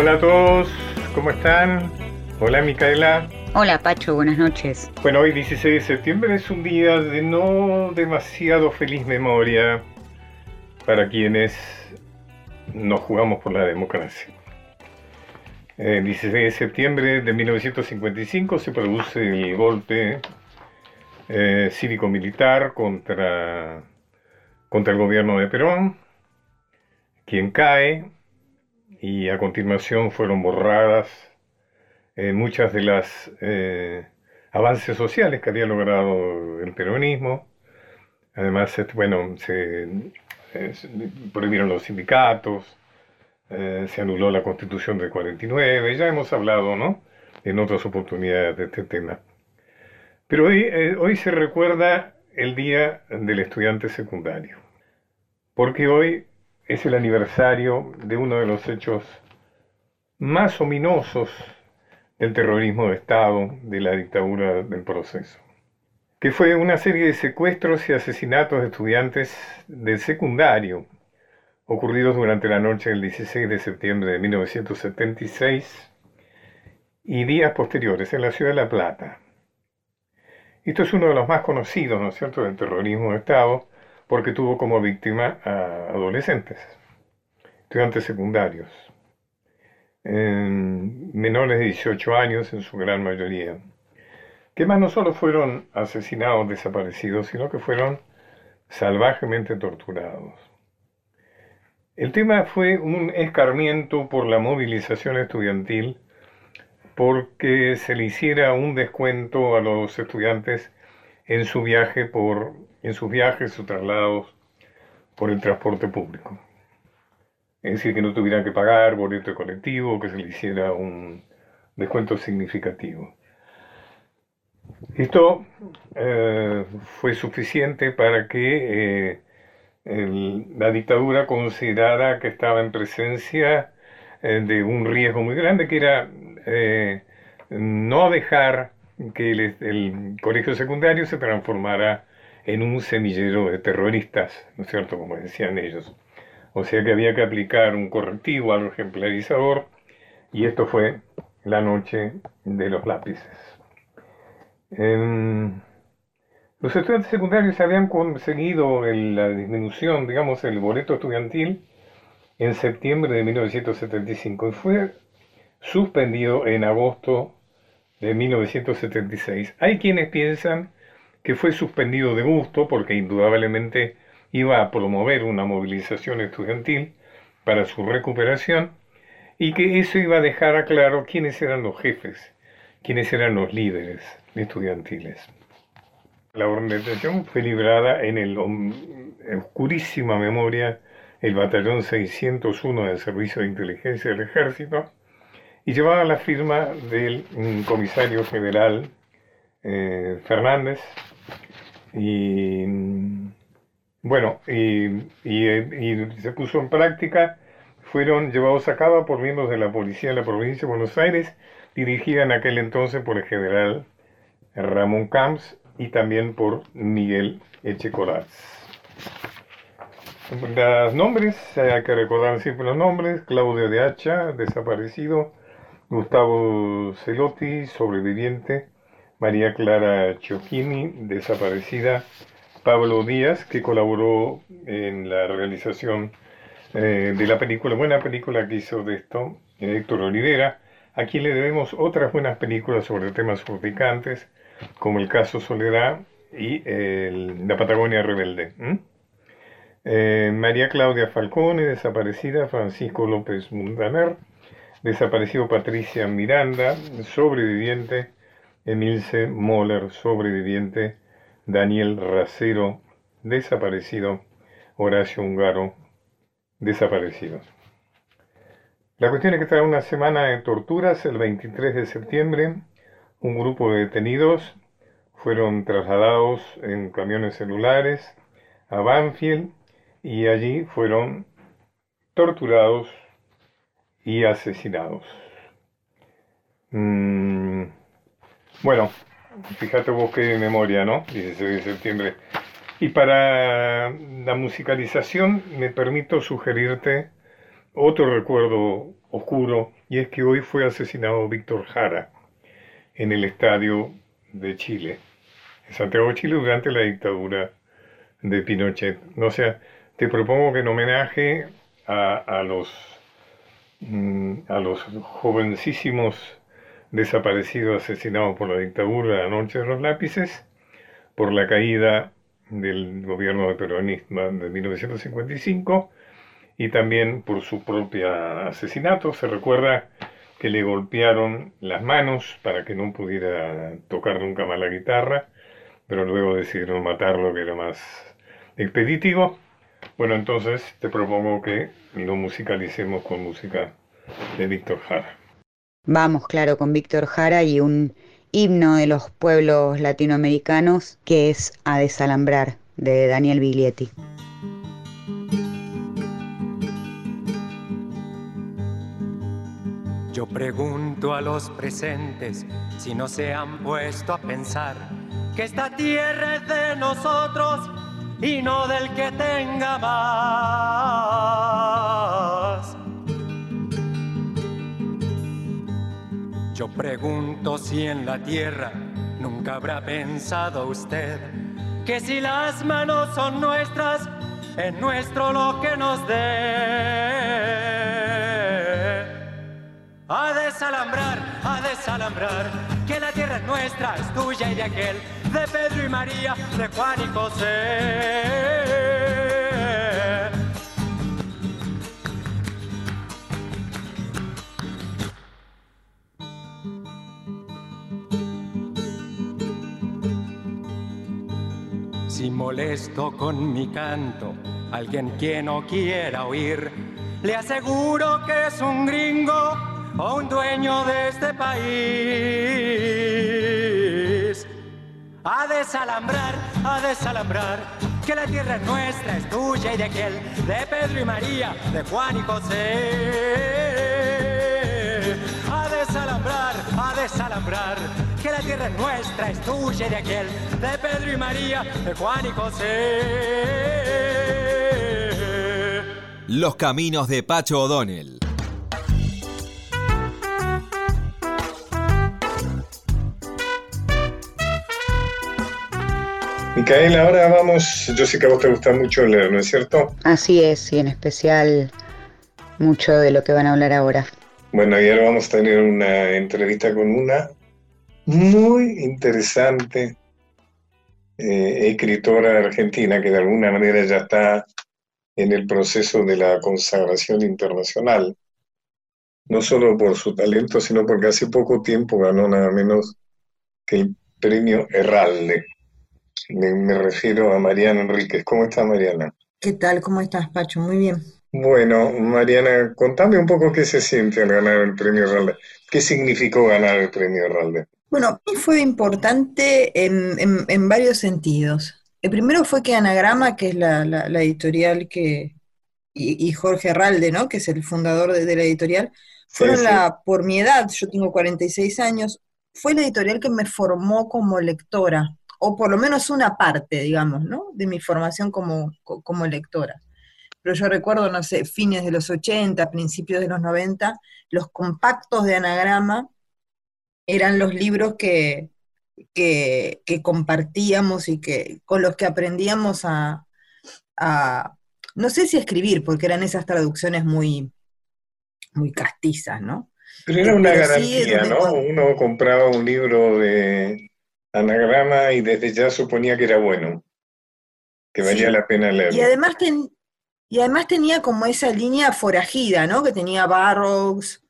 Hola a todos, ¿cómo están? Hola Micaela. Hola Pacho, buenas noches. Bueno, hoy 16 de septiembre es un día de no demasiado feliz memoria para quienes nos jugamos por la democracia. El 16 de septiembre de 1955 se produce el golpe eh, cívico-militar contra, contra el gobierno de Perón, quien cae y a continuación fueron borradas eh, muchas de las eh, avances sociales que había logrado el peronismo. Además, este, bueno, se, prohibieron los sindicatos, se anuló la constitución del 49, ya hemos hablado, ¿no? En otras oportunidades de este tema. Pero hoy, eh, hoy se recuerda el Día del Estudiante Secundario, porque hoy es el aniversario de uno de los hechos más ominosos del terrorismo de Estado, de la dictadura del proceso, que fue una serie de secuestros y asesinatos de estudiantes del secundario ocurridos durante la noche del 16 de septiembre de 1976 y días posteriores en la ciudad de La Plata. Esto es uno de los más conocidos, ¿no es cierto?, del terrorismo de Estado, porque tuvo como víctima a adolescentes, estudiantes secundarios, menores de 18 años en su gran mayoría, que más no solo fueron asesinados, desaparecidos, sino que fueron salvajemente torturados. El tema fue un escarmiento por la movilización estudiantil porque se le hiciera un descuento a los estudiantes en su viaje por en sus viajes o traslados por el transporte público. Es decir, que no tuvieran que pagar boleto colectivo, que se le hiciera un descuento significativo. Esto eh, fue suficiente para que eh, la dictadura considerara que estaba en presencia eh, de un riesgo muy grande, que era no dejar que el, colegio secundario se transformara en un semillero de terroristas, ¿no es cierto?, como decían ellos. O sea que había que aplicar un correctivo, algo ejemplarizador, y esto fue la noche de los lápices. los estudiantes secundarios habían conseguido la disminución, digamos, el boleto estudiantil en septiembre de 1975 y fue suspendido en agosto de 1976. Hay quienes piensan que fue suspendido de gusto porque indudablemente iba a promover una movilización estudiantil para su recuperación y que eso iba a dejar a claro quiénes eran los jefes, quiénes eran los líderes estudiantiles. La organización fue librada en el oscurísima memoria el batallón 601 del Servicio de Inteligencia del Ejército, y llevaba la firma del mm, comisario general eh, Fernández. Y bueno, y, se puso en práctica, fueron llevados a cabo por miembros de la policía de la provincia de Buenos Aires, dirigida en aquel entonces por el general Ramón Camps y también por Miguel Echecoraz. Los nombres, hay que recordar siempre los nombres, Claudio de Hacha, desaparecido, Gustavo Celotti, sobreviviente, María Clara Chocchini, desaparecida, Pablo Díaz, que colaboró en la realización eh, de la película, buena película que hizo de esto, Héctor Olivera, a quien le debemos otras buenas películas sobre temas urticantes, como el caso Soledad y La Patagonia Rebelde. Eh, María Claudia Falcone, desaparecida, Francisco López Mundaner, desaparecido. Patricia Miranda, sobreviviente, Emilce Moller, sobreviviente, Daniel Racero, desaparecido, Horacio Hungaro, desaparecido. La cuestión es que tras una semana de torturas, el 23 de septiembre, un grupo de detenidos fueron trasladados en camiones celulares a Banfield y allí fueron torturados y asesinados. Mm, bueno, fíjate vos qué memoria, ¿no? 16 de septiembre. Y para la musicalización me permito sugerirte otro recuerdo oscuro y es que hoy fue asesinado Víctor Jara en el estadio de Chile, en Santiago de Chile durante la dictadura de Pinochet. O sea, te propongo que en homenaje a, los, mm, a los jovencísimos desaparecidos asesinados por la dictadura de la noche de los lápices, por la caída del gobierno de peronismo de 1955 y también por su propio asesinato. Se recuerda que le golpearon las manos para que no pudiera tocar nunca más la guitarra, pero luego decidieron matarlo, que era más expeditivo. Bueno, entonces te propongo que lo musicalicemos con música de Víctor Jara. Vamos, claro, con Víctor Jara y un himno de los pueblos latinoamericanos que es A desalambrar de Daniel Biglietti. Yo pregunto a los presentes si no se han puesto a pensar que esta tierra es de nosotros y no del que tenga más. Yo pregunto si en la tierra nunca habrá pensado usted que si las manos son nuestras, es nuestro lo que nos dé. A desalambrar, a desalambrar, que la tierra es nuestra, es tuya y de aquel, de Pedro y María, de Juan y José. Molesto con mi canto, alguien que no quiera oír, le aseguro que es un gringo o un dueño de este país. A desalambrar, a desalambrar, que la tierra es nuestra, es tuya y de aquel, de Pedro y María, de Juan y José. A desalambrar, a desalambrar que la tierra es nuestra, es tuya y de aquel, de Pedro y María, de Juan y José. Los caminos de Pacho O'Donnell. Micaela, ahora vamos, yo sé que a vos te gusta mucho leer, ¿no es cierto? Así es, y en especial mucho de lo que van a hablar ahora. Bueno, y ahora vamos a tener una entrevista con una muy interesante eh, escritora argentina que de alguna manera ya está en el proceso de la consagración internacional, no solo por su talento, sino porque hace poco tiempo ganó nada menos que el premio Herralde. Me, me refiero a Mariana Enríquez. ¿Cómo está Mariana? ¿Qué tal? ¿Cómo estás, Pacho? Muy bien. Bueno, Mariana, contame un poco qué se siente al ganar el premio Herralde. ¿Qué significó ganar el premio Herralde? Bueno, fue importante en, varios sentidos. El primero fue que Anagrama, que es la, editorial que, y, Jorge Herralde, ¿no? que es el fundador de, la editorial, fueron la, por mi edad, yo tengo 46 años, fue la editorial que me formó como lectora, o por lo menos una parte, digamos, ¿no? de mi formación como, como lectora. Pero yo recuerdo, no sé, fines de los 80, principios de los 90, los compactos de Anagrama eran los libros que, que, compartíamos y que con los que aprendíamos a, no sé si escribir, porque eran esas traducciones muy, muy castizas, ¿no? Pero era una garantía, ¿no? Uno compraba un libro de anagrama y desde ya suponía que era bueno, que valía la pena leerlo. Y además, y además tenía como esa línea forajida, ¿no? Que tenía Barrows,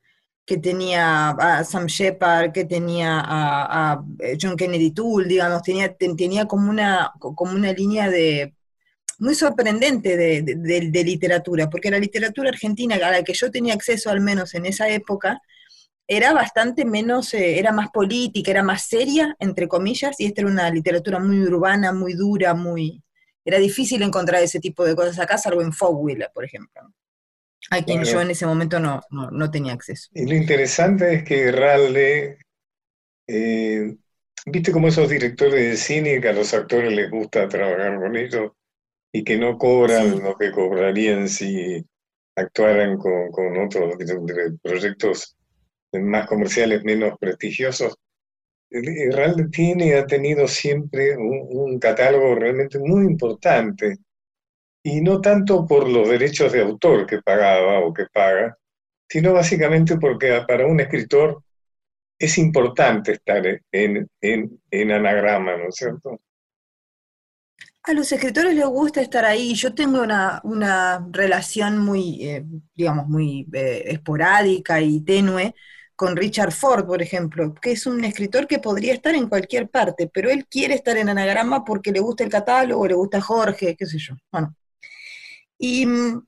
que tenía a Sam Shepard, que tenía a, eh, John Kennedy Toole, digamos, tenía, tenía como, una, como una línea de muy sorprendente de, literatura, porque la literatura argentina a la que yo tenía acceso al menos en esa época, era bastante menos, eh, era más política, era más seria, entre comillas, y esta era una literatura muy urbana, muy dura, muy... Era difícil encontrar ese tipo de cosas acá, salvo en Fogwiller, por ejemplo a quien yo en ese momento no, no, tenía acceso. Y lo interesante es que Ralde, eh, viste como esos directores de cine que a los actores les gusta trabajar con ellos y que no cobran lo que cobrarían si actuaran con, con otros proyectos más comerciales, menos prestigiosos, Real tiene, ha tenido siempre un, catálogo realmente muy importante, y no tanto por los derechos de autor que pagaba o que paga, sino básicamente porque para un escritor es importante estar en, en, anagrama, ¿no es cierto? A los escritores les gusta estar ahí. Yo tengo una, una relación muy, eh, digamos, muy eh, esporádica y tenue con Richard Ford, por ejemplo, que es un escritor que podría estar en cualquier parte, pero él quiere estar en anagrama porque le gusta el catálogo, le gusta Jorge, qué sé yo. Bueno. Y mm,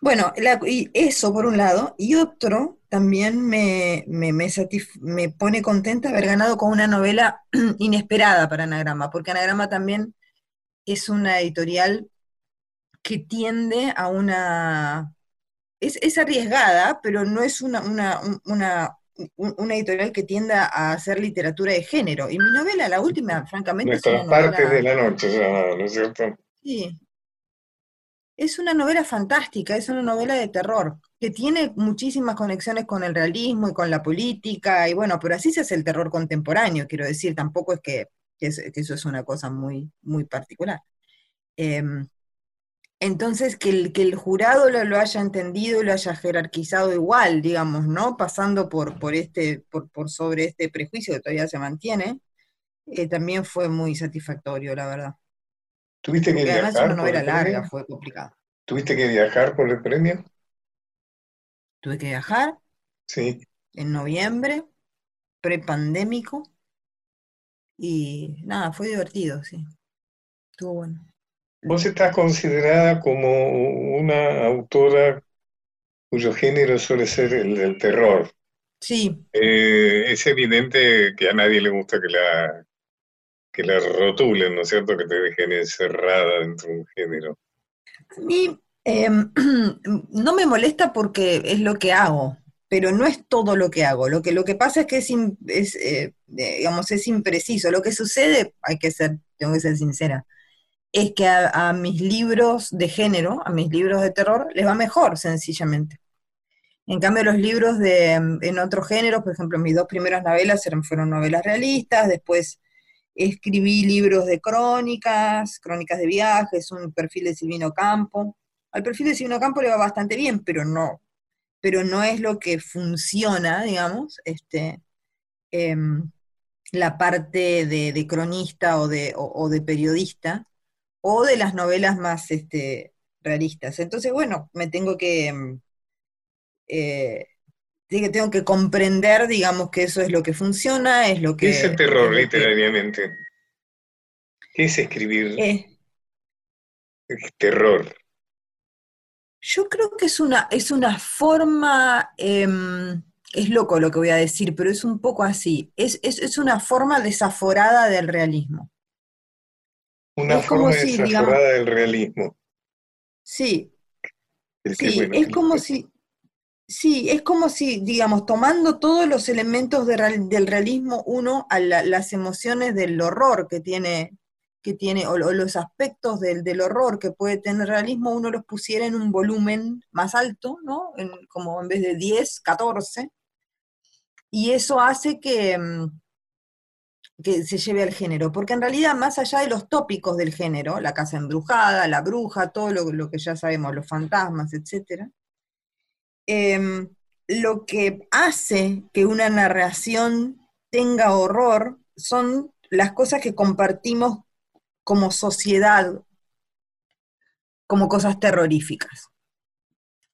bueno, y eso por un lado, y otro también me, me, me, pone contenta haber ganado con una novela inesperada para Anagrama, porque Anagrama también es una editorial que tiende a una es, arriesgada, pero no es una, una, editorial que tienda a hacer literatura de género. Y mi novela, la última, francamente... Nuestras partes de la noche, ¿no es cierto? Sí. Es una novela fantástica, es una novela de terror, que tiene muchísimas conexiones con el realismo y con la política, y bueno, pero así se hace el terror contemporáneo, quiero decir, tampoco es que, eso es una cosa muy, muy particular. Em, entonces, que el, que el jurado lo, haya entendido y lo haya jerarquizado igual, digamos, ¿no? Pasando por, por, este, por, por sobre este prejuicio que todavía se mantiene, eh, también fue muy satisfactorio, la verdad. ¿Tuviste que viajar? Además, una novela larga, fue complicado. ¿Tuviste que viajar por el premio? Tuve que viajar. Sí. En noviembre, prepandémico. Y nada, fue divertido, sí. Estuvo bueno. Vos estás considerada como una autora cuyo género suele ser el del terror. Sí. Eh, es evidente que a nadie le gusta que la, que la rotulen, ¿no es cierto? Que te dejen encerrada dentro de un género. A mí em, no me molesta porque es lo que hago, pero no es todo lo que hago. Lo que, lo que pasa es que es, eh, digamos, es impreciso. Lo que sucede, hay que ser, tengo que ser sincera, es que a, mis libros de género, a mis libros de terror, les va mejor, sencillamente. En cambio, los libros de, en otros géneros, por ejemplo, mis dos primeras novelas fueron novelas realistas, después escribí libros de crónicas, crónicas de viajes, un perfil de Silvino Campo. Al perfil de Silvino Campo le va bastante bien, pero no, pero no es lo que funciona, digamos, este, em, la parte de, cronista o de, o de periodista o de las novelas más este, realistas. Entonces, bueno, me tengo que, mm, eh, tengo que comprender, digamos, que eso es lo que funciona, es lo que... ¿Qué es el terror literariamente? ¿Qué es escribir eh. terror? Yo creo que es una, es una forma, em, es loco lo que voy a decir, pero es un poco así, es, es una forma desaforada del realismo. Una forma si, del realismo. Sí. sí, es como si, sí, es como si, digamos, tomando todos los elementos del realismo, uno a las emociones del horror que tiene, que tiene o, los aspectos del, horror que puede tener el realismo, uno los pusiera en un volumen más alto, ¿no? como en vez de 10, 14. Y eso hace que, mm, que se lleve al género, porque en realidad más allá de los tópicos del género, la casa embrujada, la bruja, todo lo, que ya sabemos, los fantasmas, etc., em, lo que hace que una narración tenga horror son las cosas que compartimos como sociedad, como cosas terroríficas.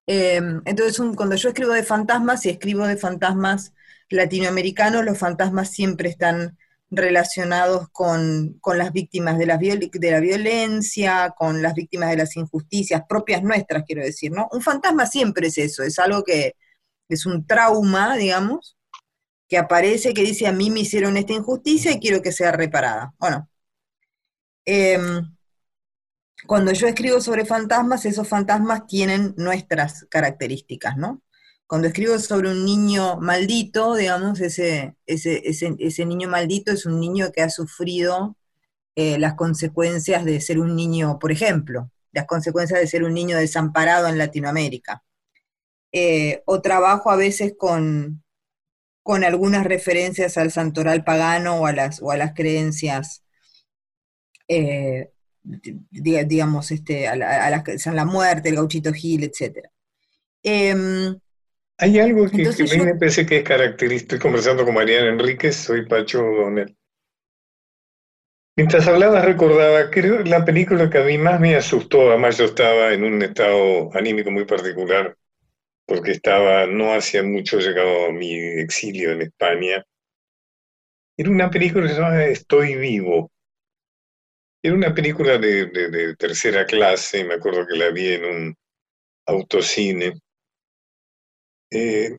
Em, entonces, cuando yo escribo de fantasmas y escribo de fantasmas latinoamericanos, los fantasmas siempre están relacionados con, las víctimas de la, de la violencia, con las víctimas de las injusticias propias nuestras, quiero decir, ¿no? Un fantasma siempre es eso, es algo que es un trauma, digamos, que aparece, que dice, a mí me hicieron esta injusticia y quiero que sea reparada. Bueno, em, cuando yo escribo sobre fantasmas, esos fantasmas tienen nuestras características, ¿no? Cuando escribo sobre un niño maldito, digamos, ese, ese, niño maldito es un niño que ha sufrido eh, las consecuencias de ser un niño, por ejemplo, las consecuencias de ser un niño desamparado en Latinoamérica. Eh, o trabajo a veces con, con algunas referencias al santoral pagano o a las, o a las creencias, eh, digamos, este, a, la, la muerte, el gauchito Gil, etc. Hay algo que, a mí me parece que es característico, estoy conversando con Mariana Enríquez, soy Pacho Donel. Mientras hablaba recordaba, creo, la película que a mí más me asustó, además yo estaba en un estado anímico muy particular, porque estaba, no hacía mucho llegado a mi exilio en España. Era una película que se llama Estoy vivo. Era una película de, tercera clase, me acuerdo que la vi en un autocine, eh,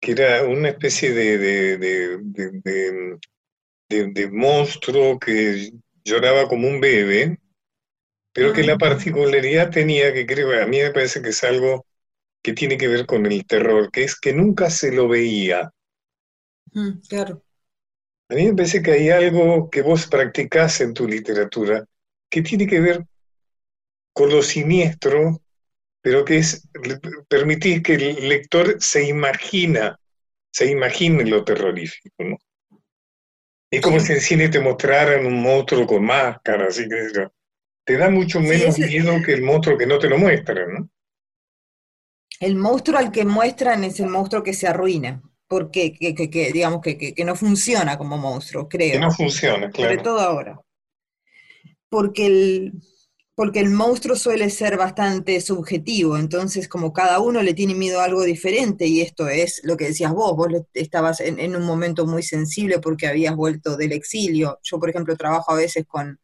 que era una especie de, de, monstruo que lloraba como un bebé, pero que la particularidad tenía, que creo, a mí me parece que es algo que tiene que ver con el terror, que es que nunca se lo veía. claro. A mí me parece que hay algo que vos practicás en tu literatura que tiene que ver con lo siniestro, pero que es permitir que el lector se imagina, se imagine lo terrorífico, ¿no? Es como si en cine te mostraran un monstruo con máscara, así que te da mucho menos miedo que el monstruo que no te lo muestran, ¿no? El monstruo al que muestran es el monstruo que se arruina, porque que, digamos que, no funciona como monstruo, creo. Que no funciona, claro. Sobre todo ahora. Porque el, porque el monstruo suele ser bastante subjetivo, entonces como cada uno le tiene miedo a algo diferente, y esto es lo que decías vos, vos estabas en, un momento muy sensible porque habías vuelto del exilio. Yo, por ejemplo, trabajo a veces con,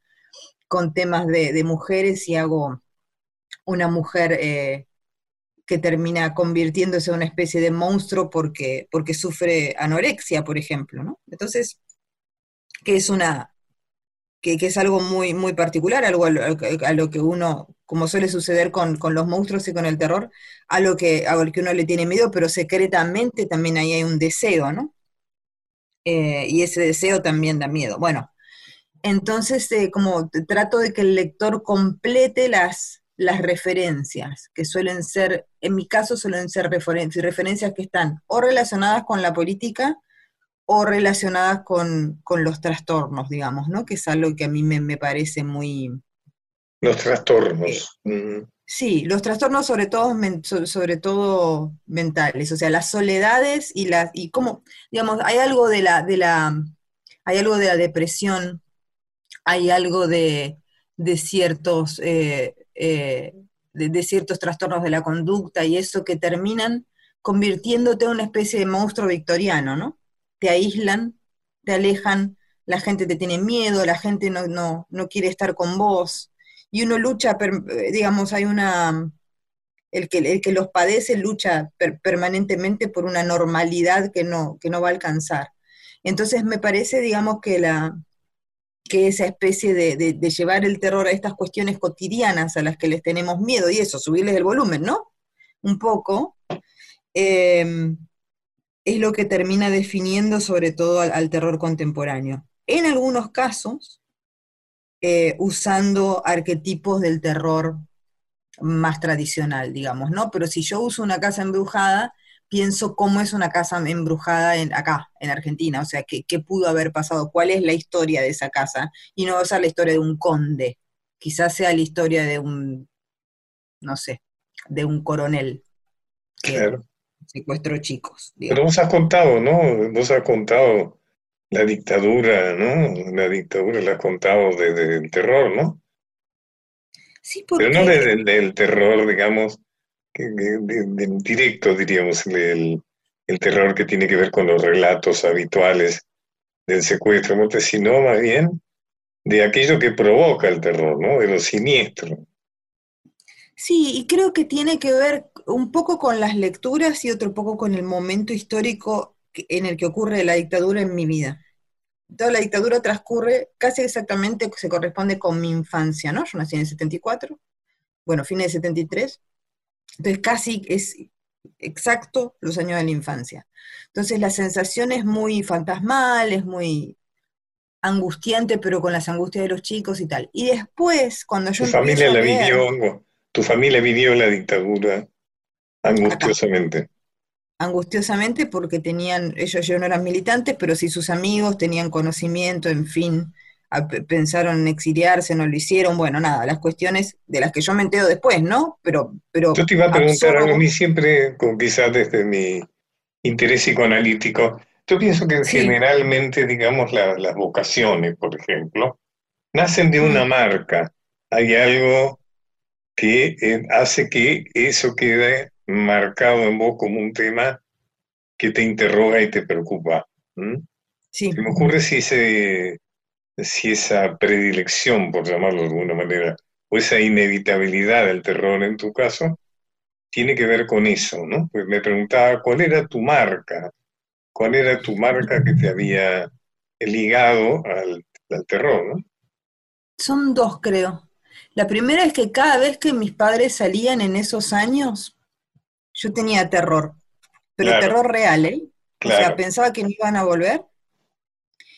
con temas de, mujeres y hago una mujer eh, que termina convirtiéndose en una especie de monstruo porque, porque sufre anorexia, por ejemplo, ¿no? Entonces, que es una, que, es algo muy, muy particular, algo a lo, que uno, como suele suceder con, los monstruos y con el terror, a lo, que, a lo que uno le tiene miedo, pero secretamente también ahí hay un deseo, ¿no? Eh, y ese deseo también da miedo. Bueno, entonces, eh, como trato de que el lector complete las, las referencias, que suelen ser, en mi caso, suelen ser referencias que están o relacionadas con la política, o relacionadas con, los trastornos, digamos, ¿no? Que es algo que a mí me, parece muy... Los trastornos. Eh, sí, los trastornos sobre todo, sobre todo mentales, o sea, las soledades y las, y cómo, digamos, hay algo de la, de la, hay algo de la depresión, hay algo de, ciertos, eh, eh, de, ciertos trastornos de la conducta y eso que terminan convirtiéndote en una especie de monstruo victoriano, ¿no? Te aíslan, te alejan, la gente te tiene miedo, la gente no, no, no quiere estar con vos, y uno lucha, digamos, hay una, el que, el que los padece lucha permanentemente por una normalidad que no, que no va a alcanzar. Entonces me parece, digamos, que, la, que esa especie de, de, llevar el terror a estas cuestiones cotidianas a las que les tenemos miedo, y eso, subirles el volumen, ¿no? Un poco, eh, es lo que termina definiendo sobre todo al, terror contemporáneo. En algunos casos, eh, usando arquetipos del terror más tradicional, digamos, ¿no? Pero si yo uso una casa embrujada, pienso cómo es una casa embrujada en, acá, en Argentina, o sea, ¿qué, pudo haber pasado, cuál es la historia de esa casa, y no va a ser la historia de un conde, quizás sea la historia de un, no sé, de un coronel. claro secuestro chicos. Pero vos has contado, ¿no? Vos has contado la dictadura, ¿no? La dictadura la has contado desde el terror, ¿no? Sí, porque... Pero no desde el terror, digamos, directo, diríamos, el, el, terror que tiene que ver con los relatos habituales del secuestro, sino más bien de aquello que provoca el terror, ¿no? De lo siniestro. Sí, y creo que tiene que ver un poco con las lecturas y otro poco con el momento histórico en el que ocurre la dictadura en mi vida. Toda la dictadura transcurre casi exactamente, se corresponde con mi infancia, ¿no? Yo nací en el 74, bueno, fines de 73, entonces casi es exacto los años de la infancia. Entonces la sensación es muy fantasmal, es muy, angustiante, pero con las angustias de los chicos y tal. Y después, cuando yo... Tu familia la vivió, tu familia vivió la dictadura angustiosamente. Angustiosamente porque tenían, ellos yo no eran militantes, pero sí sus amigos tenían conocimiento, en fin, pensaron en exiliarse, no lo hicieron, bueno, nada, las cuestiones de las que yo me entero después, ¿no? Pero, pero yo te iba a preguntar algo a mí siempre, quizás desde mi interés psicoanalítico, yo pienso que generalmente, digamos, las vocaciones, por ejemplo, nacen de una mm. marca. Hay algo que eh, hace que eso quede marcado en vos como un tema que te interroga y te preocupa. Sí. Se me ocurre si, ese, si esa predilección, por llamarlo de alguna manera, o esa inevitabilidad del terror en tu caso, tiene que ver con eso, ¿no? Pues me preguntaba cuál era tu marca, cuál era tu marca que te había ligado al, terror, ¿no? Son dos, creo. La primera es que cada vez que mis padres salían en esos años, yo tenía terror, pero terror real, ¿eh? O sea, pensaba que no iban a volver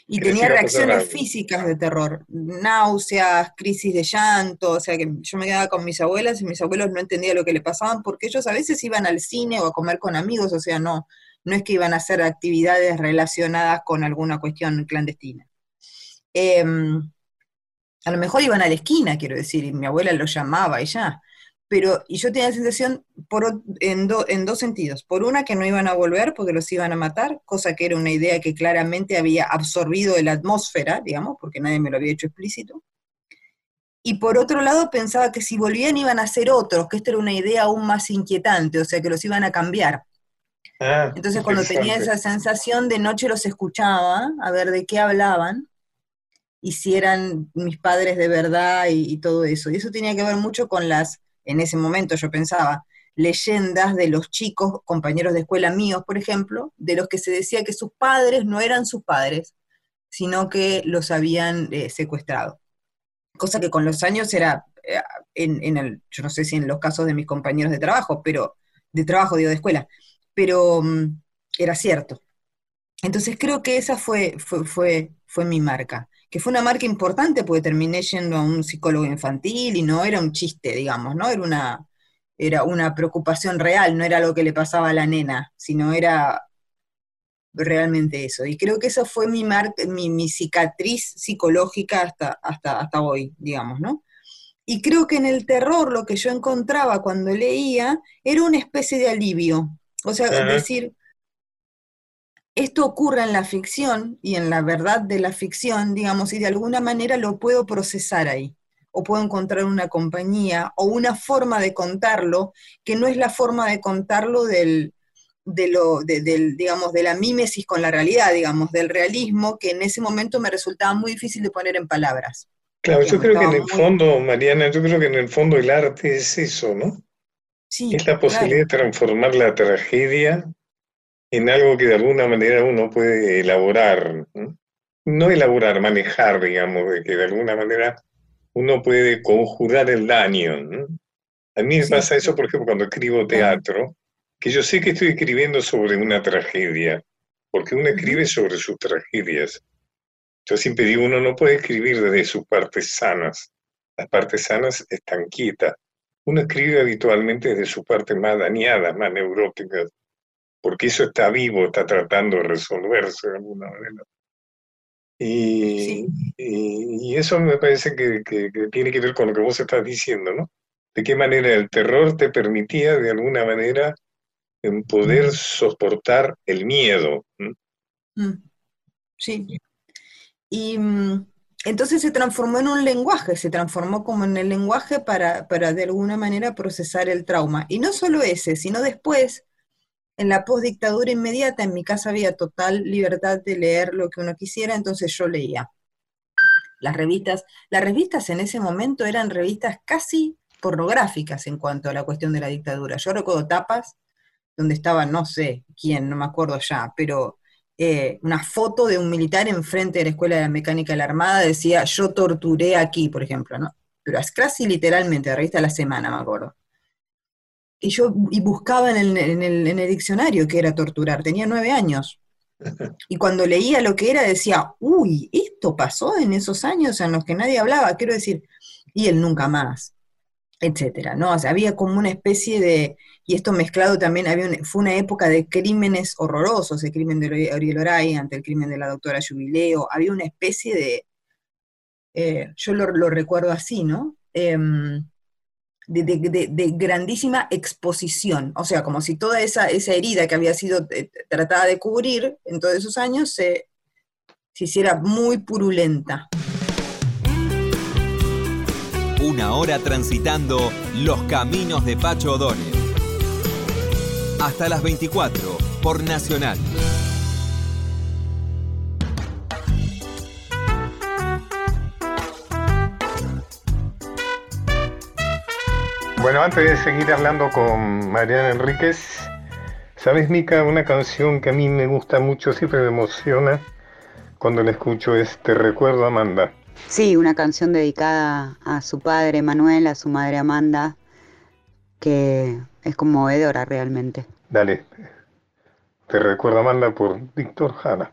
y tenía reacciones físicas de terror, náuseas, crisis de llanto, o sea que yo me quedaba con mis abuelas y mis abuelos no entendían lo que le pasaban porque ellos a veces iban al cine o a comer con amigos, o sea, no, no es que iban a hacer actividades relacionadas con alguna cuestión clandestina. Em, a lo mejor iban a la esquina, quiero decir, y mi abuela lo llamaba y ya. Pero, y yo tenía la sensación por, en, en dos sentidos. Por una, que no iban a volver porque los iban a matar, cosa que era una idea que claramente había absorbido de la atmósfera, digamos, porque nadie me lo había hecho explícito. Y por otro lado, pensaba que si volvían iban a ser otros, que esta era una idea aún más inquietante, o sea, que los iban a cambiar. Ah, Entonces cuando tenía esa sensación de noche los escuchaba, a ver de qué hablaban, y si eran mis padres de verdad y, todo eso. Y eso tenía que ver mucho con las, en ese momento yo pensaba, leyendas de los chicos, compañeros de escuela míos, por ejemplo, de los que se decía que sus padres no eran sus padres, sino que los habían eh, secuestrado. Cosa que con los años era, eh, en, en el, yo no sé si en los casos de mis compañeros de trabajo, pero de trabajo, digo, de escuela, pero mm, era cierto. Entonces creo que esa fue, fue, fue, mi marca, que fue una marca importante porque terminé yendo a un psicólogo infantil y no era un chiste, digamos, ¿no? Era una, era una preocupación real, no era lo que le pasaba a la nena, sino era realmente eso. Y creo que esa fue mi, marca, mi, mi, cicatriz psicológica hasta, hasta, hasta hoy, digamos, ¿no? Y creo que en el terror lo que yo encontraba cuando leía era una especie de alivio, o sea, decir, esto ocurre en la ficción y en la verdad de la ficción, digamos, y de alguna manera lo puedo procesar ahí, o puedo encontrar una compañía o una forma de contarlo que no es la forma de contarlo del, de lo, del, digamos, de la mímesis con la realidad, digamos, del realismo, que en ese momento me resultaba muy difícil de poner en palabras. Claro, yo creo que en el fondo, Mariana, yo creo que en el fondo el arte es eso, ¿no? es la posibilidad de transformar la tragedia en algo que de alguna manera uno puede elaborar, no, elaborar, manejar, digamos, de que de alguna manera uno puede conjurar el daño. A mí me pasa eso, por ejemplo, cuando escribo teatro, que yo sé que estoy escribiendo sobre una tragedia, porque uno escribe sobre sus tragedias. Yo siempre digo, uno no puede escribir desde sus partes sanas. Las partes sanas están quietas uno escribe habitualmente desde su parte más dañada, más neurótica, porque eso está vivo, está tratando de resolverse de alguna manera. Y, y, eso me parece que, tiene que ver con lo que vos estás diciendo, ¿no? De qué manera el terror te permitía de alguna manera poder soportar el miedo. Mm. Sí. Y mm, entonces se transformó en un lenguaje, se transformó como en el lenguaje para, de alguna manera procesar el trauma. Y no solo ese, sino después, en la postdictadura inmediata, en mi casa había total libertad de leer lo que uno quisiera, entonces yo leía. Las revistas, las revistas en ese momento eran revistas casi pornográficas en cuanto a la cuestión de la dictadura. Yo recuerdo tapas donde estaba, no sé quién, no me acuerdo ya, pero eh, una foto de un militar enfrente de la Escuela de la Mecánica de la Armada, decía, yo torturé aquí, por ejemplo, ¿no? Pero casi literalmente, la revista La Semana, me acuerdo. Y yo y buscaba en el, en, el, en el diccionario qué era torturar, tenía nueve años. Y cuando leía lo que era, decía, uy, esto pasó en esos años en los que nadie hablaba, quiero decir, y el nunca más, etcétera, ¿no? O sea, había como una especie de, y esto mezclado también, había fue una época de crímenes horrorosos, el crimen de Oriel Oray ante el crimen de la doctora Jubileo, había una especie de, eh, yo lo, recuerdo así, ¿no? Em, de, grandísima exposición, o sea, como si toda esa, esa herida que había sido eh, tratada de cubrir en todos esos años se, se hiciera muy purulenta. Una hora transitando los caminos de Pacho O'Donnell. Hasta las 24 por Nacional. Bueno, antes de seguir hablando con Mariana Enríquez, ¿sabes, Mica? Una canción que a mí me gusta mucho, siempre me emociona cuando la escucho es Te recuerdo Amanda. Sí, una canción dedicada a su padre Manuel, a su madre Amanda, que es conmovedora realmente. Dale, Te recuerdo Amanda por Víctor Jara.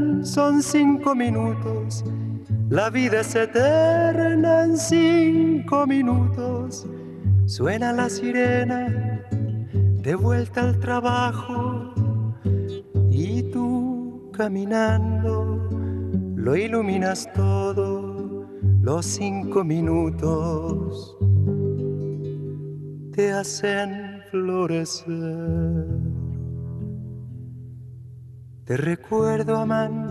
Son cinco minutos, la vida es eterna en cinco minutos. Suena la sirena, de vuelta al trabajo, y tú caminando lo iluminas todo, los cinco minutos te hacen florecer. Te recuerdo, Amanda,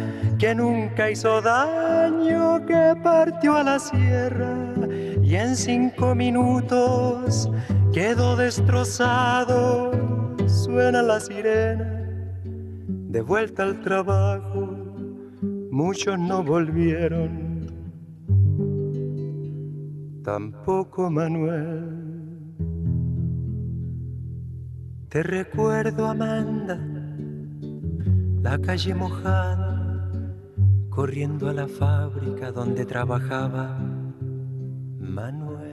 que nunca hizo daño, que partió a la sierra y en cinco minutos quedó destrozado. Suena la sirena, de vuelta al trabajo, muchos no volvieron, tampoco Manuel. Te recuerdo, Amanda, la calle mojada, corriendo a la fábrica donde trabajaba Manuel.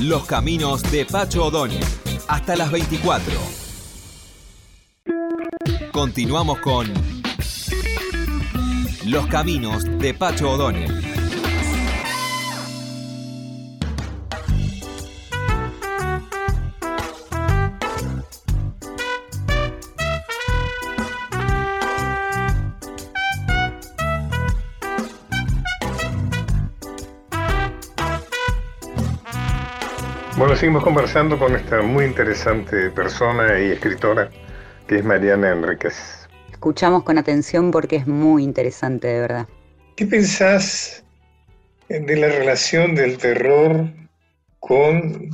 Los caminos de Pacho O'Donnell. Hasta las 24. Continuamos con Los Caminos de Pacho O'Donnell. Bueno, seguimos conversando con esta muy interesante persona y escritora que es Mariana Enríquez. Escuchamos con atención porque es muy interesante, de verdad. ¿Qué pensás de la relación del terror con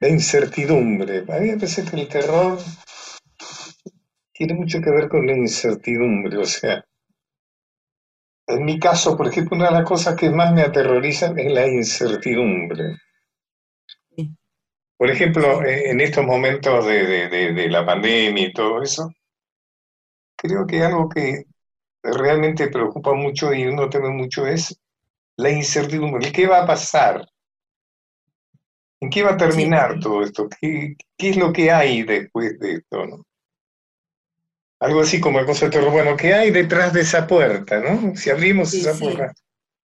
la incertidumbre? A mí me parece que el terror tiene mucho que ver con la incertidumbre, o sea, en mi caso, por ejemplo, una de las cosas que más me aterrorizan es la incertidumbre. Por ejemplo, eh, en estos momentos de, la pandemia y todo eso, creo que algo que realmente preocupa mucho y uno teme mucho es la incertidumbre, ¿qué va a pasar? ¿En qué va a terminar todo esto? ¿Qué, es lo que hay después de esto? ¿no? Algo así como el concepto, bueno, ¿qué hay detrás de esa puerta? ¿no? Si abrimos esa puerta,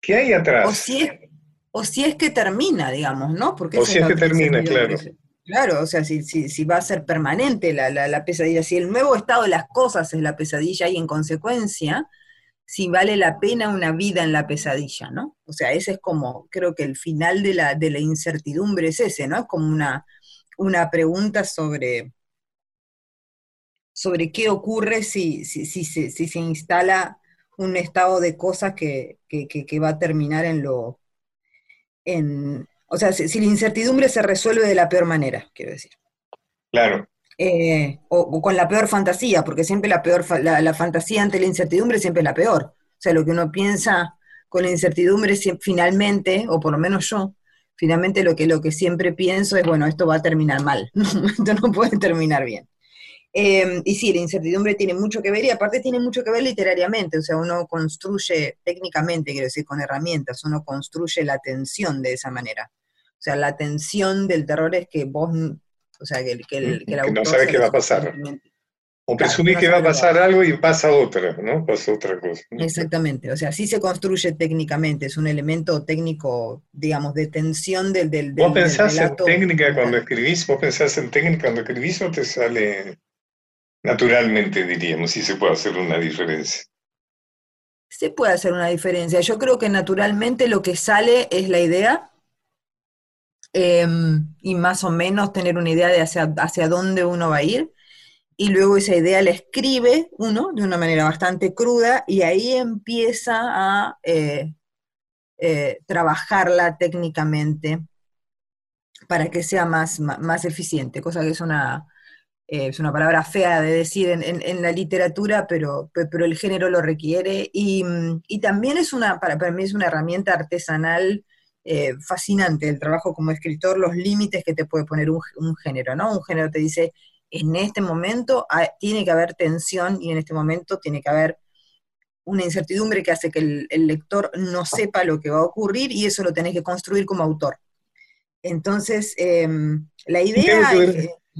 ¿qué hay atrás? O si, es, o si es que termina, digamos, ¿no? Porque o si es que termina, claro. Claro, o sea, si, si, si, va a ser permanente la, la, la, pesadilla, si el nuevo estado de las cosas es la pesadilla y en consecuencia, si vale la pena una vida en la pesadilla, ¿no? O sea, ese es como, creo que el final de la, de la incertidumbre es ese, ¿no? Es como una, una pregunta sobre, sobre qué ocurre si, si, si, si se instala un estado de cosas que, que, que, va a terminar en lo... En, o sea, si, la incertidumbre se resuelve de la peor manera, quiero decir. Claro. Eh, o, con la peor fantasía, porque siempre la peor, la, fantasía ante la incertidumbre siempre es la peor. O sea, lo que uno piensa con la incertidumbre finalmente, o por lo menos yo, finalmente lo que, lo que siempre pienso es, bueno, esto va a terminar mal, esto no puede terminar bien. Em, y sí, la incertidumbre tiene mucho que ver y aparte tiene mucho que ver literariamente, o sea, uno construye técnicamente, quiero decir, con herramientas, uno construye la tensión de esa manera. O sea, la tensión del terror es que vos o sea, que, que, el, que, no sabe qué va a pasar. O presumir que va a pasar algo y pasa otra, ¿no? Pasa otra cosa. Exactamente, o sea, sí se construye técnicamente, es un elemento técnico, digamos, de tensión del... del, ¿Vos pensás en técnica cuando escribís? ¿Vos pensás en técnica cuando escribís o te sale naturalmente, diríamos, si se puede hacer una diferencia? Se puede hacer una diferencia. Yo creo que naturalmente lo que sale es la idea Em, y más o menos tener una idea de hacia, hacia dónde uno va a ir. Y luego esa idea la escribe uno de una manera bastante cruda y ahí empieza a eh, eh, trabajarla técnicamente para que sea más, más, eficiente, cosa que es una, eh, es una palabra fea de decir en, en, la literatura, pero, pero el género lo requiere. Y, y también es una, para, para, mí es una herramienta artesanal eh, fascinante el trabajo como escritor, los límites que te puede poner un, género, ¿no? Un género te dice, en este momento tiene que haber tensión y en este momento tiene que haber una incertidumbre que hace que el, lector no sepa lo que va a ocurrir y eso lo tenés que construir como autor. Entonces, em, la idea...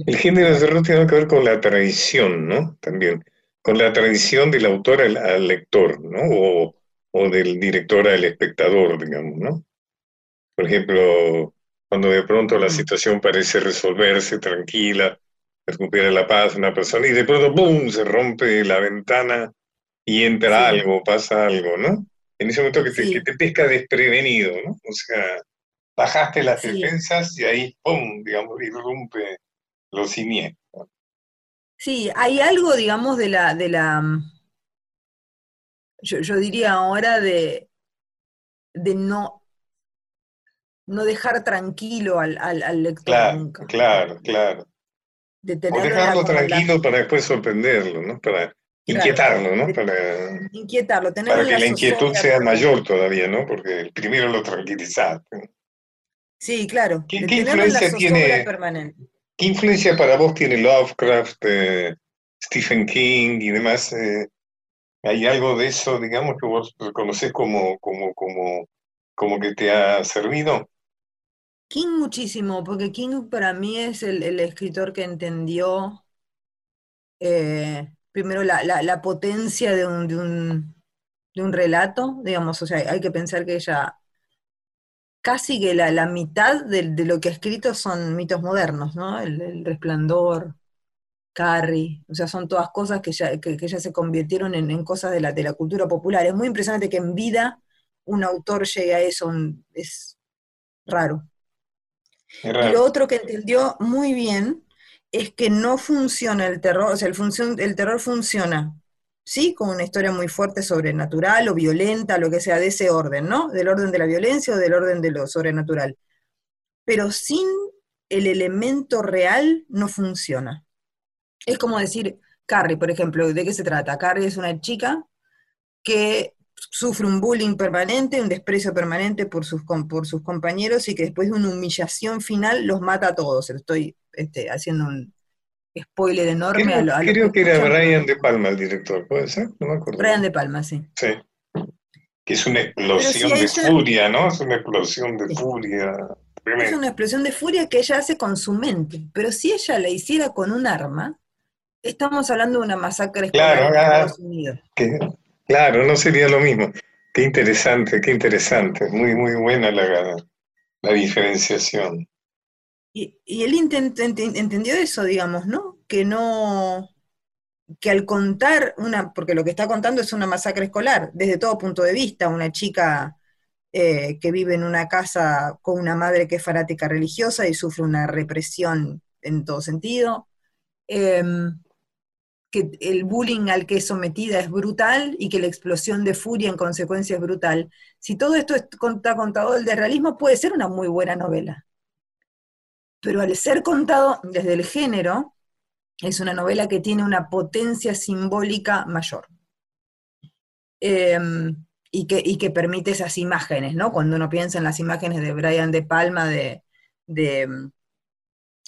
el género de terror tiene que ver con la tradición, ¿no? También, con la tradición del autor al, lector, ¿no? O, o, del director al espectador, digamos, ¿no? Por ejemplo, cuando de pronto la mm. situación parece resolverse tranquila, recupera la paz una persona y de pronto ¡boom! se rompe la ventana y entra algo, pasa algo, ¿no? En ese momento que te, pesca desprevenido, ¿no? O sea, bajaste las defensas y ahí ¡pum! digamos, irrumpe lo siniestro. Sí, hay algo, digamos, de la, de la, yo, yo diría ahora de, de no no dejar tranquilo al, al, lector claro, nunca. Claro, claro. De o dejarlo tranquilo para después sorprenderlo, ¿no? Para inquietarlo, ¿no? Para, inquietarlo, para que la, inquietud sea mayor todavía, ¿no? Porque primero lo tranquilizaste. Sí, claro. ¿Qué, influencia tiene? ¿Qué influencia para vos tiene Lovecraft, eh, Stephen King y demás? Eh, ¿Hay algo de eso, digamos, que vos reconocés como, como, como, como que te ha servido? King muchísimo, porque King para mí es el, escritor que entendió eh, primero la, potencia de un, de un, relato, digamos, o sea, hay que pensar que ella casi que la, mitad de, lo que ha escrito son mitos modernos, ¿no? El, resplandor, Carrie, o sea, son todas cosas que ya, que, ya se convirtieron en, cosas de la, de la cultura popular. Es muy impresionante que en vida un autor llegue a eso, es raro. Y lo otro que entendió muy bien es que no funciona el terror, o sea, el, el terror funciona, ¿sí? Con una historia muy fuerte sobrenatural o violenta, lo que sea, de ese orden, ¿no? Del orden de la violencia o del orden de lo sobrenatural. Pero sin el elemento real no funciona. Es como decir, Carrie, por ejemplo, ¿de qué se trata? Carrie es una chica que sufre un bullying permanente, un desprecio permanente por sus, por sus compañeros y que después de una humillación final los mata a todos. Estoy este, haciendo un spoiler enorme creo, a, Creo que, era Brian De Palma el director, ¿puede ser? No me acuerdo. Brian De Palma, sí. Sí. Que es una explosión de furia, ¿no? Es una explosión de furia. Es una explosión de furia que ella hace con su mente. Pero si ella la hiciera con un arma, estamos hablando de una masacre claro, en ah, Estados Unidos. claro, no sería lo mismo. Qué interesante, qué interesante. Muy, muy buena la, la diferenciación. Y, y él entendió eso, digamos, ¿no? Que no, que al contar una, porque lo que está contando es una masacre escolar, desde todo punto de vista, una chica eh, que vive en una casa con una madre que es fanática religiosa y sufre una represión en todo sentido, em, que el bullying al que es sometida es brutal y que la explosión de furia en consecuencia es brutal. Si todo esto está contado desde el realismo, puede ser una muy buena novela. Pero al ser contado desde el género, es una novela que tiene una potencia simbólica mayor. Em, y, que, que, permite esas imágenes, ¿no? Cuando uno piensa en las imágenes de Brian De Palma, de, de,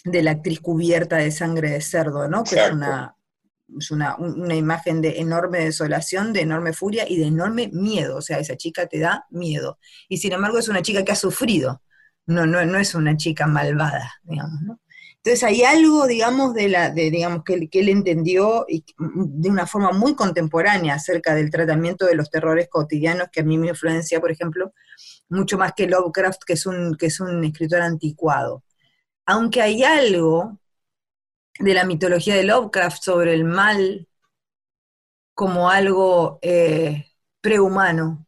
la actriz cubierta de sangre de cerdo, ¿no? Que es, una, una, una, imagen de enorme desolación, de enorme furia y de enorme miedo. O sea, esa chica te da miedo. Y sin embargo es una chica que ha sufrido. No, no, no es una chica malvada, digamos, ¿no? Entonces hay algo, digamos, de la, de, digamos, que, él entendió y, de una forma muy contemporánea acerca del tratamiento de los terrores cotidianos que a mí me influencia, por ejemplo, mucho más que Lovecraft, que es un, que es un escritor anticuado. Aunque hay algo de la mitología de Lovecraft sobre el mal como algo eh, prehumano,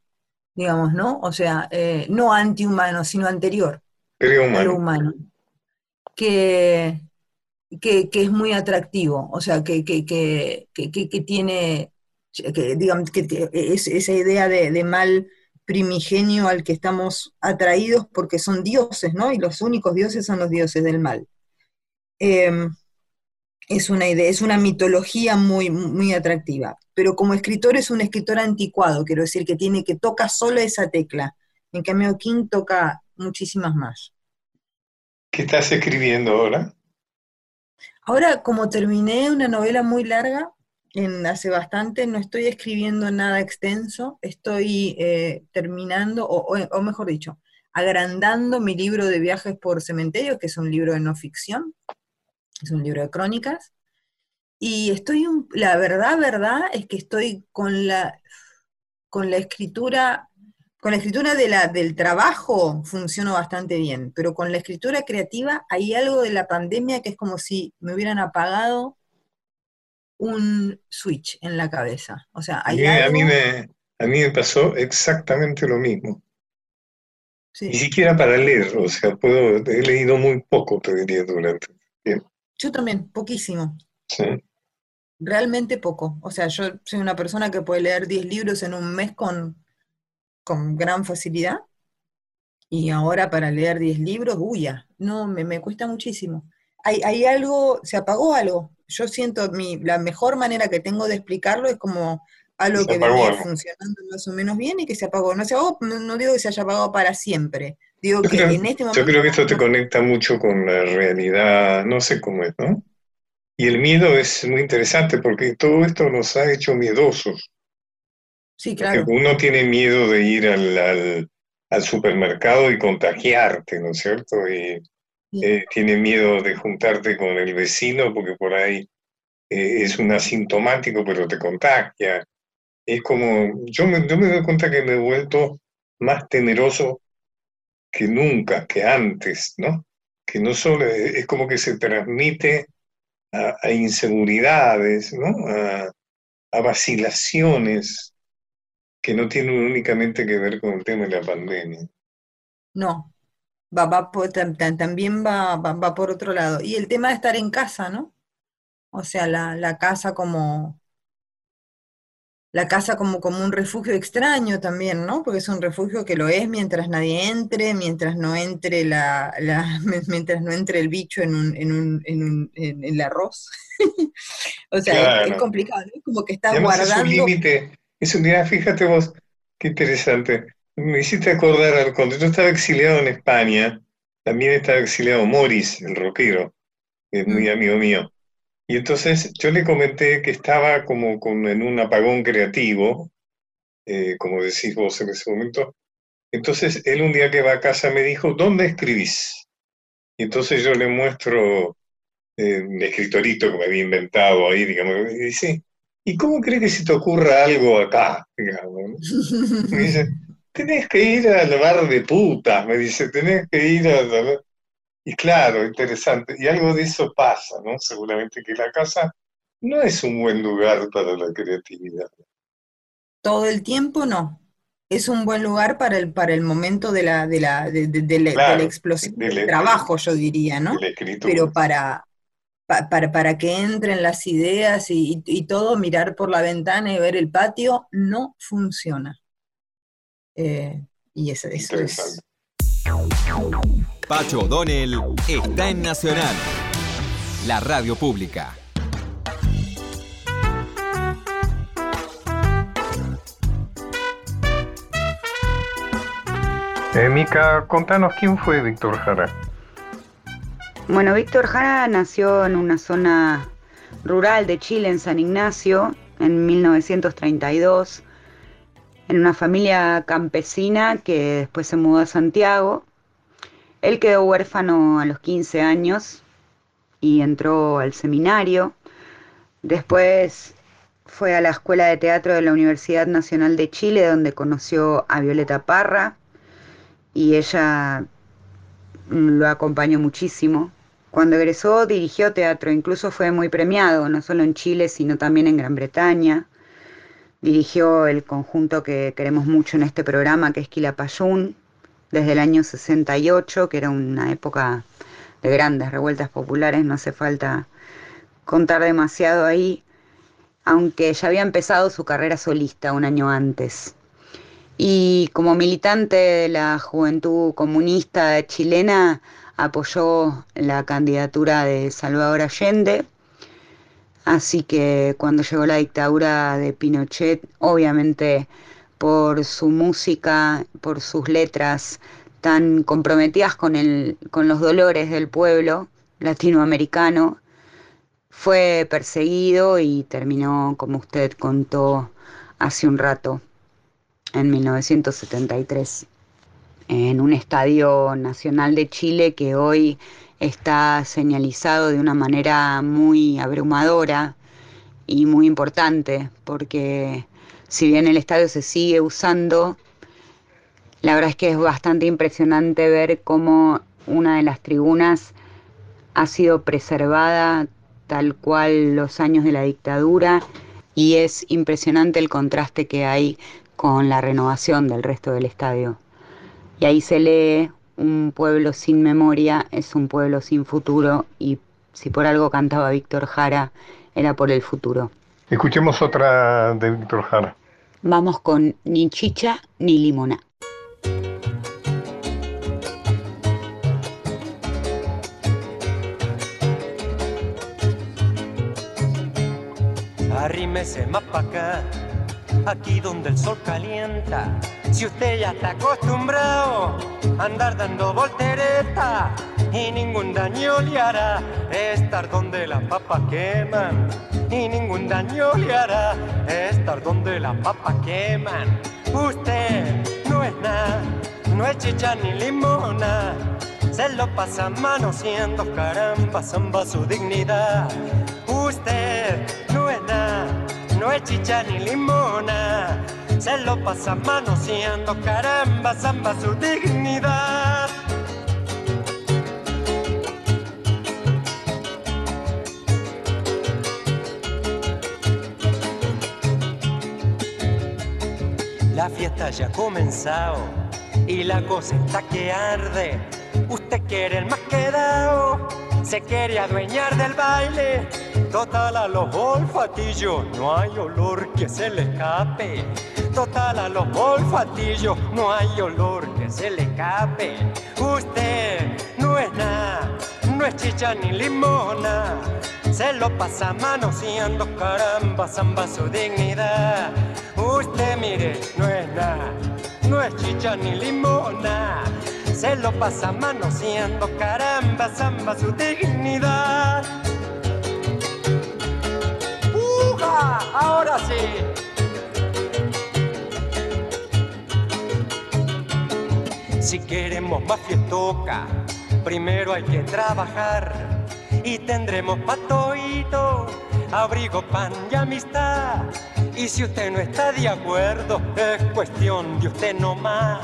digamos, ¿no? O sea, eh, no antihumano, sino anterior. Prehumano. prehumano que, que, es muy atractivo, o sea, que, que, tiene, digamos, que, es, esa idea de, mal primigenio al que estamos atraídos porque son dioses, ¿no? Y los únicos dioses son los dioses del mal. Em, es una idea, es una mitología muy, muy atractiva. Pero como escritor es un escritor anticuado, quiero decir que tiene que toca solo esa tecla. En cambio, King toca muchísimas más. ¿Qué estás escribiendo ahora? Ahora, como terminé una novela muy larga, hace bastante, no estoy escribiendo nada extenso, estoy eh, terminando, o, mejor dicho, agrandando mi libro de viajes por cementerios, que es un libro de no ficción, es un libro de crónicas, y estoy, la verdad, verdad, es que estoy con la, con la escritura con la escritura de la, del trabajo funcionó bastante bien, pero con la escritura creativa hay algo de la pandemia que es como si me hubieran apagado un switch en la cabeza. O sea, hay a, mí, me, a mí me pasó exactamente lo mismo. Ni siquiera para leer, o sea, puedo, he leído muy poco, te diría, durante Yo también, poquísimo. Sí. Realmente poco. O sea, yo soy una persona que puede leer 10 libros en un mes con con gran facilidad. Y ahora para leer 10 libros, huya, no, me, me cuesta muchísimo. Hay, hay, algo, se apagó algo. Yo siento mi, la mejor manera que tengo de explicarlo es como algo que venía funcionando más o menos bien y que se apagó. No, se no, digo que se haya apagado para siempre. Digo que en este momento. Yo creo que esto te conecta mucho con la realidad, no sé cómo es, ¿no? Y el miedo es muy interesante porque todo esto nos ha hecho miedosos. Sí, claro. uno tiene miedo de ir al, supermercado y contagiarte, ¿no es cierto? Y eh, tiene miedo de juntarte con el vecino porque por ahí eh, es un asintomático, pero te contagia. Es como, yo me, yo me doy cuenta que me he vuelto más temeroso que nunca, que antes, ¿no? Que no solo, es como que se transmite a, inseguridades, ¿no? A, a vacilaciones, que no tiene únicamente que ver con el tema de la pandemia. No, va, va también va, va, por otro lado. Y el tema de estar en casa, ¿no? O sea, la, casa como la casa como, como un refugio extraño también, ¿no? Porque es un refugio que lo es mientras nadie entre, mientras no entre la, mientras no entre el bicho en un, en un, en un en el arroz. o sea, es, complicado, ¿no? Como que está guardando. límite es un día, fíjate vos, qué interesante. Me hiciste acordar, cuando yo estaba exiliado en España, también estaba exiliado Morris, el rockero, que es muy mm. amigo mío. Y entonces yo le comenté que estaba como en un apagón creativo eh, como decís vos en ese momento. Entonces, él un día que va a casa me dijo, ¿dónde escribís? Y entonces yo le muestro eh, un escritorito que me había inventado ahí, digamos, y dice, ¿y cómo crees que se te ocurra algo acá? Me dice, tenés que ir al bar de putas, me dice, tenés que ir a... Y claro, interesante. Y algo de eso pasa, ¿no? Seguramente que la casa no es un buen lugar para la creatividad. Todo el tiempo no. Es un buen lugar para el, para el momento de la, de la, de, la, explosión del, trabajo, yo diría, ¿no? Pero para, para, para, que entren las ideas y, y, todo, mirar por la ventana y ver el patio, no funciona. Eh, y eso, eso es. Pacho O'Donnell está en Nacional, la radio pública. Eh, Mica, contanos quién fue Víctor Jara. Bueno, Víctor Jara nació en una zona rural de Chile, en San Ignacio, en 1932, en una familia campesina que después se mudó a Santiago. Él quedó huérfano a los 15 años y entró al seminario. Después fue a la Escuela de Teatro de la Universidad Nacional de Chile, donde conoció a Violeta Parra, y ella lo acompañó muchísimo. Cuando egresó dirigió teatro, incluso fue muy premiado, no solo en Chile, sino también en Gran Bretaña. Dirigió el conjunto que queremos mucho en este programa, que es Quilapayún, desde el año 68, que era una época de grandes revueltas populares, no hace falta contar demasiado ahí, aunque ya había empezado su carrera solista un año antes y como militante de la Juventud Comunista chilena apoyó la candidatura de Salvador Allende. Así que cuando llegó la dictadura de Pinochet, obviamente por su música, por sus letras tan comprometidas con, el, con los dolores del pueblo latinoamericano, fue perseguido y terminó, como usted contó hace un rato, en 1973 en un estadio nacional de Chile que hoy está señalizado de una manera muy abrumadora y muy importante, porque si bien el estadio se sigue usando, la verdad es que es bastante impresionante ver cómo una de las tribunas ha sido preservada tal cual los años de la dictadura y es impresionante el contraste que hay con la renovación del resto del estadio. Y ahí se lee, un pueblo sin memoria es un pueblo sin futuro y si por algo cantaba Víctor Jara, era por el futuro. Escuchemos otra de Víctor Jara. Vamos con Ni chicha ni limona. Arrímese más para acá aquí donde el sol calienta. Si usted ya está acostumbrado a andar dando voltereta y ningún daño le hará estar donde las papas queman. Y ningún daño le hará estar donde las papas queman. Usted no es nada, no es chicha ni limona. Se lo pasa manoseando, caramba, zamba su dignidad. Usted no es nada no es chicha ni limona. Se lo pasa manoseando, caramba, zamba su dignidad. La fiesta ya ha comenzado y la cosa está que arde. Usted quiere el más quedado, se quiere adueñar del baile Total a los olfatillos, no hay olor que se le escape. Total a los olfatillos, no hay olor que se le escape. Usted no es nada, no es chicha ni limona. Se lo pasa manoseando, caramba, zamba su dignidad. Usted mire, no es nada, no es chicha ni limona se lo pasa manoseando, caramba, zamba su dignidad. ¡Uja! Ahora sí. Si queremos más fiestoca, primero hay que trabajar y tendremos patoito, abrigo, pan y amistad y si usted no está de acuerdo, es cuestión de usted nomás.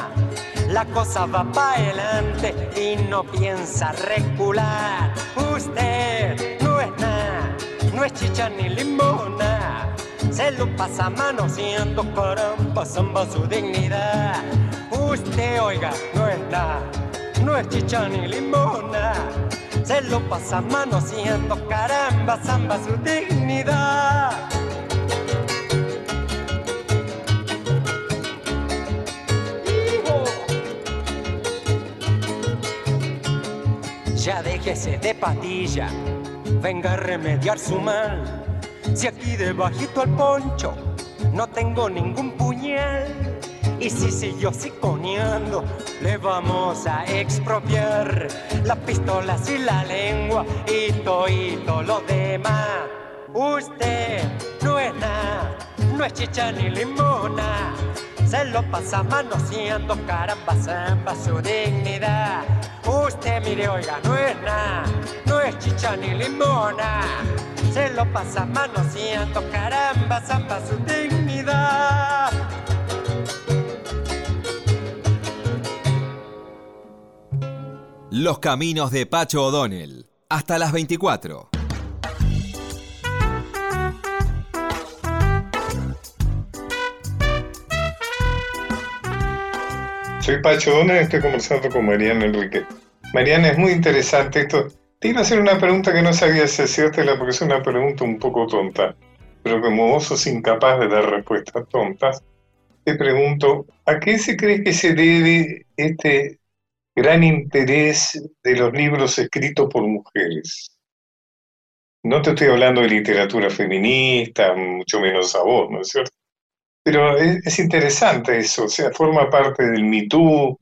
La cosa va para adelante y no piensa recular. Usted no es nada, no es chicha ni limona. Se lo pasa manoseando, samba su dignidad. Usted, oiga, no es nada, no es chicha ni limona. Se lo pasa manoseando, caramba, samba su dignidad. Ya déjese de patilla, venga a remediar su mal. Si aquí debajito al poncho no tengo ningún puñal. Y si siguió siconeando, le vamos a expropiar las pistolas y la lengua y todo lo demás. Usted no es nada, no es chicha ni limona. Se lo pasa manoseando, caramba, samba su dignidad. Usted mire, oiga, no es nada, no es chicha ni limona. Se lo pasa manoseando, caramba, samba su dignidad. Los caminos de Pacho O'Donnell. Hasta las 24. Soy Pacho y estoy conversando con Mariana Enrique. Mariana, es muy interesante esto. Te iba a hacer una pregunta que no sabía si hacértela porque es una pregunta un poco tonta. Pero como vos sos incapaz de dar respuestas tontas, te pregunto, ¿a qué se cree que se debe este gran interés de los libros escritos por mujeres? No te estoy hablando de literatura feminista, mucho menos a vos, ¿no es cierto? Pero es, es interesante eso, o sea, forma parte del Me Too.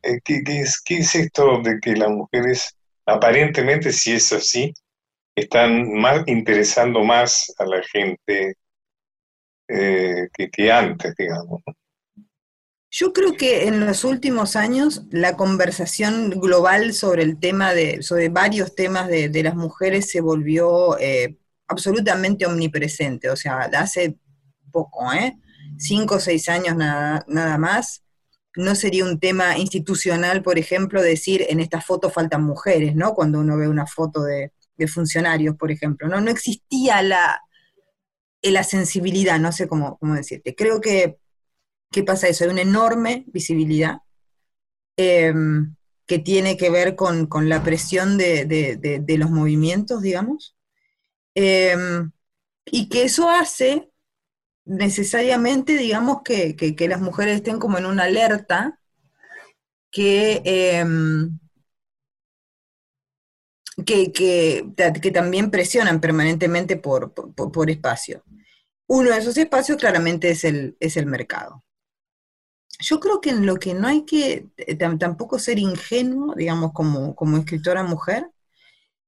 Eh, ¿qué, es, ¿Qué es esto de que las mujeres, aparentemente, si es así, están más interesando más a la gente eh, que, antes, digamos? Yo creo que en los últimos años la conversación global sobre el tema de, sobre varios temas de, de las mujeres se volvió eh, absolutamente omnipresente. O sea, hace poco, ¿eh? Cinco o seis años nada, nada más, no sería un tema institucional, por ejemplo, decir en esta foto faltan mujeres, ¿no? Cuando uno ve una foto de, de funcionarios, por ejemplo, ¿no? No existía la, la sensibilidad, no sé cómo, cómo decirte. Creo que ¿Qué pasa eso? Hay una enorme visibilidad eh, que tiene que ver con, con la presión de, de, los movimientos, digamos, eh, y que eso hace necesariamente, digamos, que, que, las mujeres estén como en una alerta que, eh, que, que, también presionan permanentemente por, por, por espacio. Uno de esos espacios claramente es el, es el mercado yo creo que en lo que no hay que tampoco ser ingenuo, digamos, como, como escritora mujer,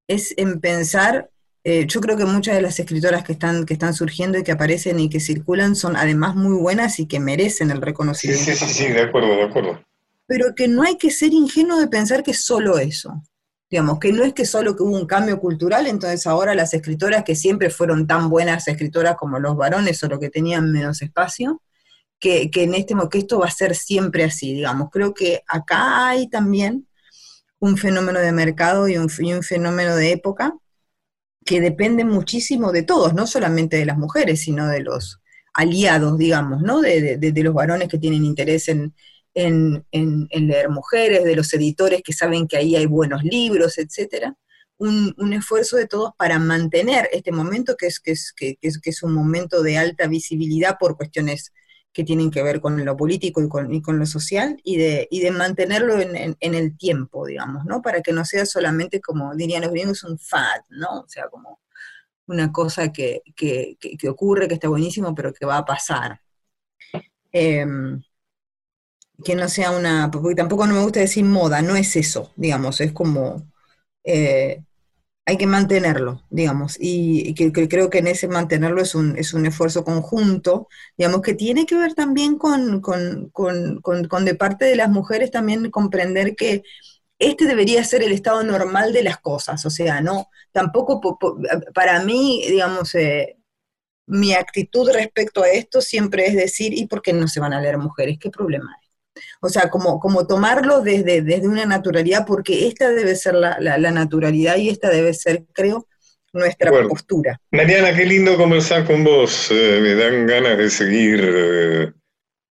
es en pensar, eh, yo creo que muchas de las escritoras que están, que están surgiendo y que aparecen y que circulan son además muy buenas y que merecen el reconocimiento. Sí, sí, sí, sí, de acuerdo, de acuerdo. Pero que no hay que ser ingenuo de pensar que solo eso. Digamos, que no es que solo que hubo un cambio cultural, entonces ahora las escritoras que siempre fueron tan buenas escritoras como los varones, solo que tenían menos espacio, que, que, en este que esto va a ser siempre así, digamos. Creo que acá hay también un fenómeno de mercado y un, y un fenómeno de época que depende muchísimo de todos, no solamente de las mujeres, sino de los aliados, digamos, ¿no? De, los varones que tienen interés en, en, en, leer mujeres, de los editores que saben que ahí hay buenos libros, etcétera. Un, un, esfuerzo de todos para mantener este momento que es, que es, que es, que es un momento de alta visibilidad por cuestiones que tienen que ver con lo político y con, y con lo social, y de, y de mantenerlo en, en, el tiempo, digamos, ¿no? Para que no sea solamente, como dirían los gringos, un fad, ¿no? O sea, como una cosa que, que, que, ocurre, que está buenísimo, pero que va a pasar. Eh, que no sea una, porque tampoco no me gusta decir moda, no es eso, digamos, es como... Eh, hay que mantenerlo, digamos, y, que, creo que en ese mantenerlo es un, es un esfuerzo conjunto, digamos, que tiene que ver también con, con, con, con, de parte de las mujeres también comprender que este debería ser el estado normal de las cosas, o sea, no, tampoco para mí, digamos, eh, mi actitud respecto a esto siempre es decir, ¿y por qué no se van a leer mujeres? ¿Qué problema hay? O sea, como, como tomarlo desde, desde una naturalidad, porque esta debe ser la, la, naturalidad y esta debe ser, creo, nuestra postura. Mariana, qué lindo conversar con vos. Eh, me dan ganas de seguir. Eh,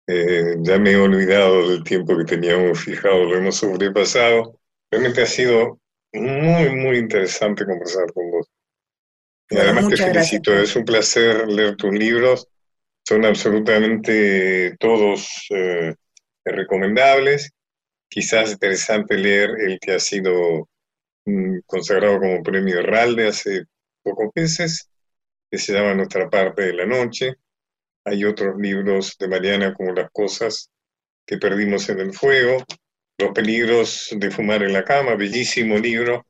eh, ya me he olvidado del tiempo que teníamos fijado, lo hemos sobrepasado. Realmente ha sido muy, muy interesante conversar con vos. Y además te felicito, es un placer leer tus libros. Son absolutamente todos recomendables. Quizás interesante leer el que ha sido mm, consagrado como premio Herralde hace pocos meses, que se llama Nuestra parte de la noche. Hay otros libros de Mariana como Las cosas que perdimos en el fuego, Los peligros de fumar en la cama, bellísimo libro.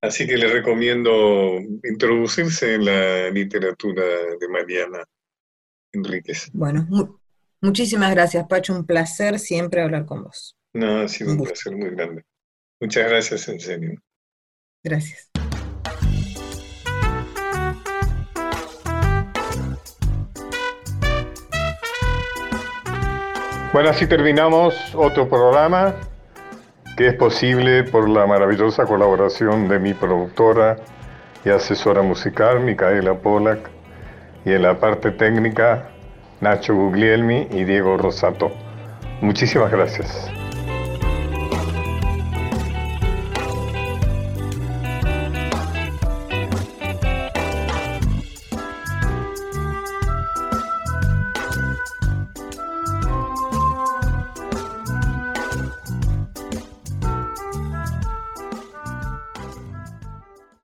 Así que le recomiendo introducirse en la literatura de Mariana Enríquez. Bueno, Muchísimas gracias, Pacho. Un placer siempre hablar con vos. No, ha sido un, placer muy grande. Muchas gracias, en serio. Gracias. Bueno, así terminamos otro programa que es posible por la maravillosa colaboración de mi productora y asesora musical, Micaela Polak, y en la parte técnica, Nacho Guglielmi y Diego Rosato. Muchísimas gracias.